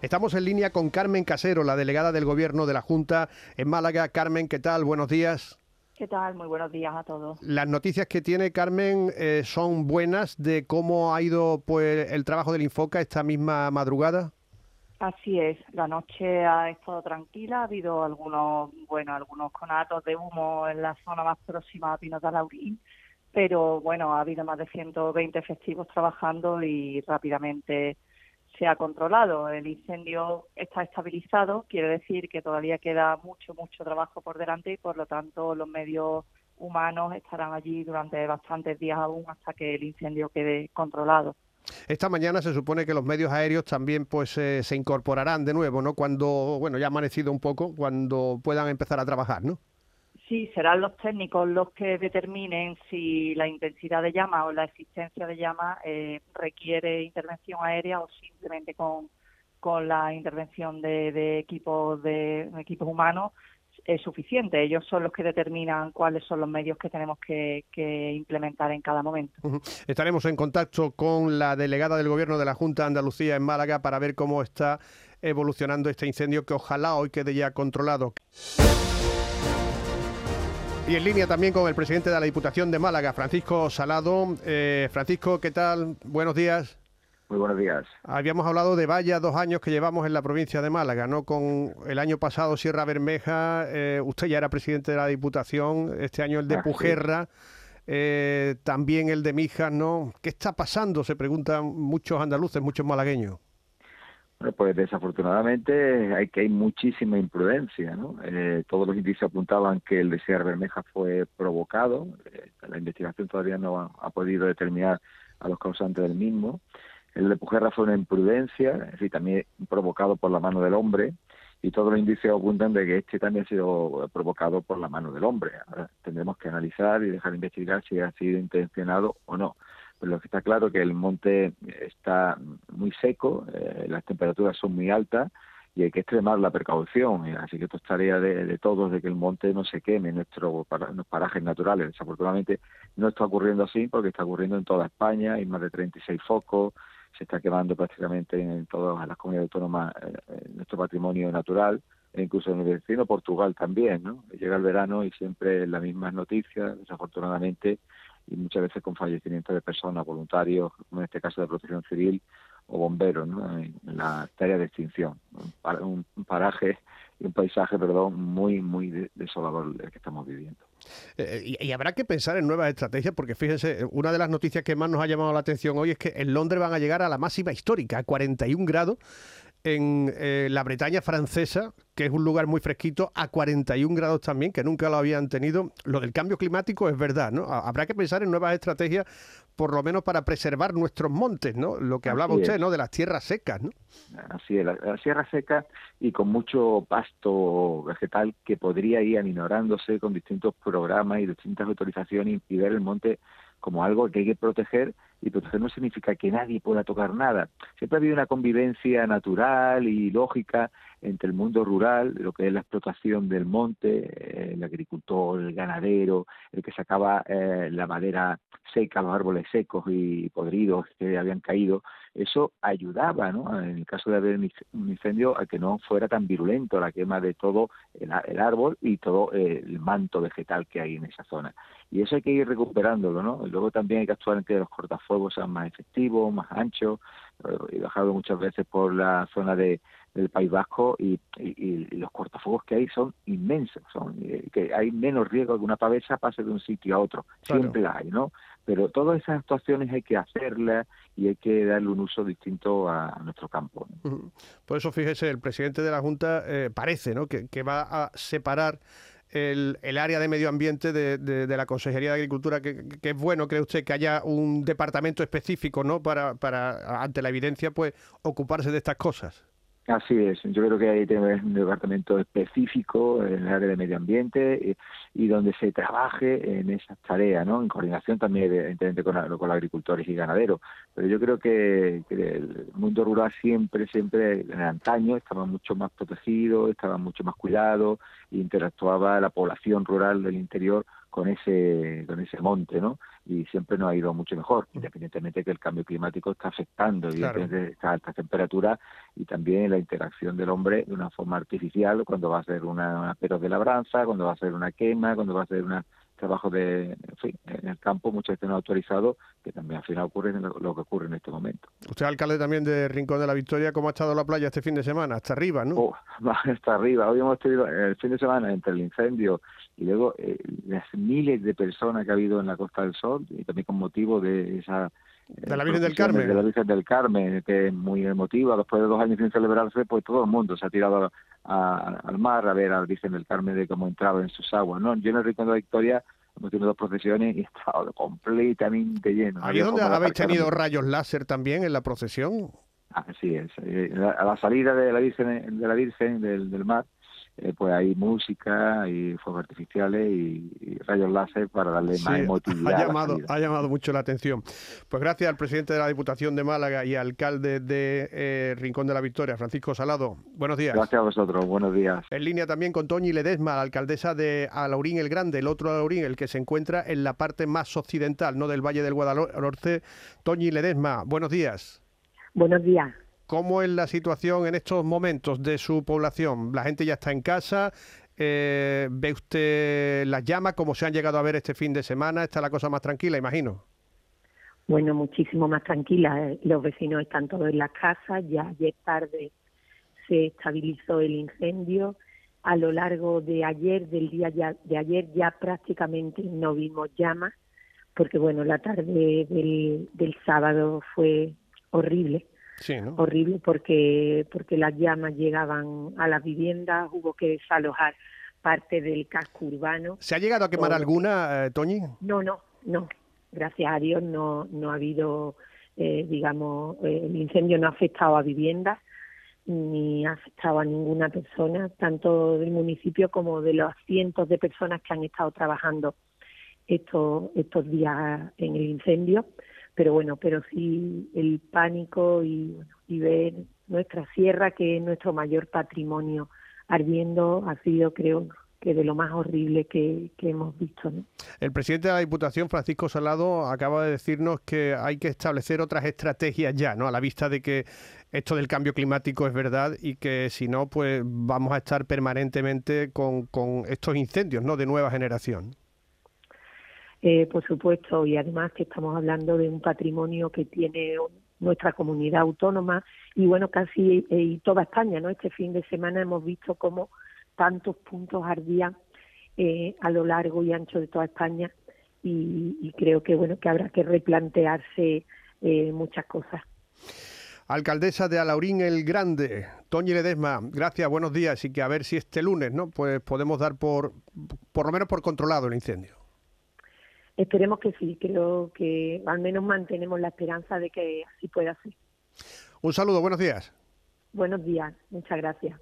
Estamos en línea con Carmen Casero, la delegada del Gobierno de la Junta en Málaga. Carmen, ¿qué tal? Buenos días. ¿Qué tal? Muy buenos días a todos. Las noticias que tiene Carmen eh, son buenas de cómo ha ido pues el trabajo del Infoca esta misma madrugada. Así es, la noche ha estado tranquila, ha habido algunos, bueno, algunos conatos de humo en la zona más próxima a Pinos de Laurín, pero bueno, ha habido más de 120 efectivos trabajando y rápidamente se ha controlado. El incendio está estabilizado, quiere decir que todavía queda mucho, mucho trabajo por delante y por lo tanto los medios humanos estarán allí durante bastantes días aún hasta que el incendio quede controlado. Esta mañana se supone que los medios aéreos también pues eh, se incorporarán de nuevo, ¿no? Cuando, bueno, ya ha amanecido un poco, cuando puedan empezar a trabajar, ¿no? Sí, serán los técnicos los que determinen si la intensidad de llama o la existencia de llama eh, requiere intervención aérea o simplemente con, con la intervención de, equipos de equipos humanos es suficiente. Ellos son los que determinan cuáles son los medios que tenemos que, implementar en cada momento. Estaremos en contacto con la delegada del Gobierno de la Junta de Andalucía en Málaga para ver cómo está evolucionando este incendio que ojalá hoy quede ya controlado. Y en línea también con el presidente de la Diputación de Málaga, Francisco Salado. Eh, Francisco, ¿qué tal? Buenos días. Muy buenos días. Habíamos hablado de vaya dos años que llevamos en la provincia de Málaga, ¿no? Con el año pasado Sierra Bermeja, eh, usted ya era presidente de la Diputación, este año el de ah, Pujerra, eh, también el de Mijas, ¿no? ¿Qué está pasando? Se preguntan muchos andaluces, muchos malagueños. Pues desafortunadamente hay que hay muchísima imprudencia, ¿no? Eh, todos los indicios apuntaban que el de Sierra Bermeja fue provocado, eh, la investigación todavía no ha, podido determinar a los causantes del mismo. El de Pujerra fue una imprudencia, es decir, también provocado por la mano del hombre, y todos los indicios apuntan de que este también ha sido provocado por la mano del hombre. Ahora tendremos que analizar y dejar investigar si ha sido intencionado o no. Pero lo que está claro es que el monte está muy seco, eh, las temperaturas son muy altas y hay que extremar la precaución. Así que esto es tarea de, todos de que el monte no se queme en, nuestro, en los parajes naturales. Desafortunadamente no está ocurriendo así porque está ocurriendo en toda España, hay más de 36 focos, se está quemando prácticamente en todas las comunidades autónomas eh, nuestro patrimonio natural e incluso en el vecino Portugal también, ¿no? Llega el verano y siempre las mismas noticias, desafortunadamente, y muchas veces con fallecimiento de personas, voluntarios, en este caso de protección civil o bomberos, ¿no? en la tarea de extinción. Un, paraje y un paisaje, perdón, muy, muy desolador el que estamos viviendo. Eh, y, habrá que pensar en nuevas estrategias, porque fíjense, una de las noticias que más nos ha llamado la atención hoy es que en Londres van a llegar a la máxima histórica, a 41 grados, en eh, la Bretaña francesa, que es un lugar muy fresquito, a 41 grados también, que nunca lo habían tenido. Lo del cambio climático es verdad, ¿no? Habrá que pensar en nuevas estrategias, por lo menos para preservar nuestros montes, ¿no? Lo que hablaba usted, ¿no? De las tierras secas, ¿no? Así es, la, tierra seca y con mucho pasto vegetal que podría ir aminorándose con distintos programas y distintas autorizaciones y ver el monte como algo que hay que proteger y proteger no significa que nadie pueda tocar nada. Siempre ha habido una convivencia natural y lógica entre el mundo rural, lo que es la explotación del monte, eh, el agricultor, el ganadero, el que sacaba eh, la madera seca, los árboles secos y podridos que habían caído, eso ayudaba, ¿no? En el caso de haber un incendio, a que no fuera tan virulento la quema de todo el, árbol y todo eh, el manto vegetal que hay en esa zona. Y eso hay que ir recuperándolo, ¿no? Y luego también hay que actuar en que los cortafuegos sean más efectivos, más anchos. He bajado muchas veces por la zona de del País Vasco y, los cortafuegos que hay son inmensos, son eh, que hay menos riesgo que una pavesa pase de un sitio a otro, siempre la hay, ¿no? Pero todas esas actuaciones hay que hacerlas y hay que darle un uso distinto a, nuestro campo. Por eso, fíjese, el presidente de la Junta eh, parece ¿no? que, va a separar el, área de medio ambiente de, la Consejería de Agricultura, que, es bueno, cree usted, que haya un departamento específico, ¿no? Para, para, ante la evidencia, pues, ocuparse de estas cosas. Así es, yo creo que que tener un departamento específico en el área de medio ambiente eh, y, donde se trabaje en esas tareas, ¿no? En coordinación también, evidentemente, con, con los agricultores y ganaderos. Pero yo creo que, el mundo rural siempre, siempre, en el antaño, estaba mucho más protegido, estaba mucho más cuidado, e interactuaba la población rural del interior con ese con ese monte, ¿no? Y siempre nos ha ido mucho mejor, independientemente de que el cambio climático está afectando evidentemente estas altas temperaturas y también la interacción del hombre de una forma artificial cuando va a hacer una, una peros de labranza, cuando va a hacer una quema, cuando va a hacer una trabajo de, en, fin, en el campo, muchas veces no autorizado, que también al final ocurre lo, que ocurre en este momento. Usted alcalde también de Rincón de la Victoria, ¿cómo ha estado la playa este fin de semana? Hasta arriba, ¿no? Oh, hasta arriba. Hoy hemos tenido el fin de semana entre el incendio y luego eh, las miles de personas que ha habido en la Costa del Sol y también con motivo de esa de la Virgen del Carmen. De la Virgen del Carmen, que es muy emotiva. Después de dos años sin celebrarse, pues todo el mundo se ha tirado al mar a ver a la Virgen del Carmen de cómo entraba en sus aguas. ¿no? Yo en el Rincón de la Victoria hemos tenido dos procesiones y estado completamente lleno. ¿Y dónde habéis tenido rayos láser también en la procesión? Así es. Eh, a la salida de la Virgen, de la Virgen del mar, eh, pues hay música y fuegos artificiales y, rayos láser para darle más emotividad. Ha llamado, ha llamado mucho la atención. Pues gracias al presidente de la Diputación de Málaga y alcalde de eh, Rincón de la Victoria, Francisco Salado. Buenos días. Gracias a vosotros, buenos días. En línea también con Toñi Ledesma, la alcaldesa de Alaurín el Grande, el otro Alaurín, el que se encuentra en la parte más occidental, no del Valle del Guadalhorce. Toñi Ledesma, buenos días. Buenos días. ¿Cómo es la situación en estos momentos de su población? ¿La gente ya está en casa? Eh, ¿Ve usted las llamas como se han llegado a ver este fin de semana? ¿Está la cosa más tranquila, imagino? Bueno, muchísimo más tranquila. Los vecinos están todos en las casas. Ya ayer tarde se estabilizó el incendio. A lo largo de ayer, del día de ayer, ya prácticamente no vimos llamas, porque bueno, la tarde del sábado fue horrible horrible porque porque las llamas llegaban a las viviendas, hubo que desalojar parte del casco urbano. ¿Se ha llegado a quemar alguna, eh, Toñi? No, no, no. Gracias a Dios no, no ha habido, eh, digamos, eh, el incendio no ha afectado a viviendas ni ha afectado a ninguna persona, tanto del municipio como de los cientos de personas que han estado trabajando estos, estos días en el incendio pero bueno, pero sí el pánico y, y ver nuestra sierra, que es nuestro mayor patrimonio, ardiendo, ha sido, creo, que de lo más horrible que, hemos visto. El presidente de la Diputación, Francisco Salado, acaba de decirnos que hay que establecer otras estrategias ya, ¿no? A la vista de que esto del cambio climático es verdad y que si no, pues vamos a estar permanentemente con, con estos incendios, ¿no? De nueva generación. Eh, por supuesto, y además que estamos hablando de un patrimonio que tiene nuestra comunidad autónoma y bueno, casi eh, toda España, ¿no? Este fin de semana hemos visto cómo tantos puntos ardían eh, a lo largo y ancho de toda España y, creo que bueno que habrá que replantearse muchas cosas. Alcaldesa de Alaurín el Grande, Toñi Ledesma, gracias, buenos días y que a ver si este lunes, ¿no? Pues podemos dar por, por lo menos por controlado el incendio. Esperemos que sí, creo que al menos mantenemos la esperanza de que así pueda ser. Un saludo, buenos días. Buenos días, muchas gracias.